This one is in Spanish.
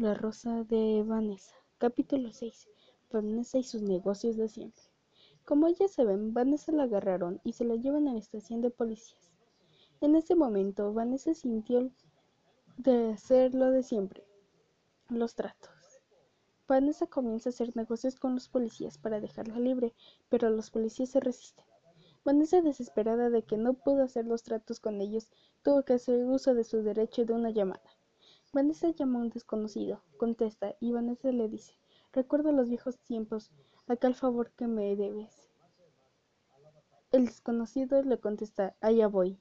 rosa de Vanessa. Capítulo 6. Vanessa y sus negocios de siempre. Como ya saben, Vanessa la agarraron y se la llevan a la estación de policías. En ese momento, Vanessa sintió de hacer lo de siempre, los tratos. Vanessa comienza a hacer negocios con los policías para dejarla libre, pero los policías se resisten. Vanessa, desesperada de que no pudo hacer los tratos con ellos, tuvo que hacer uso de su derecho de una llamada. Vanessa llama a un desconocido, contesta, y Vanessa le dice, recuerdo los viejos tiempos, aquel favor que me debes. El desconocido le contesta, allá voy.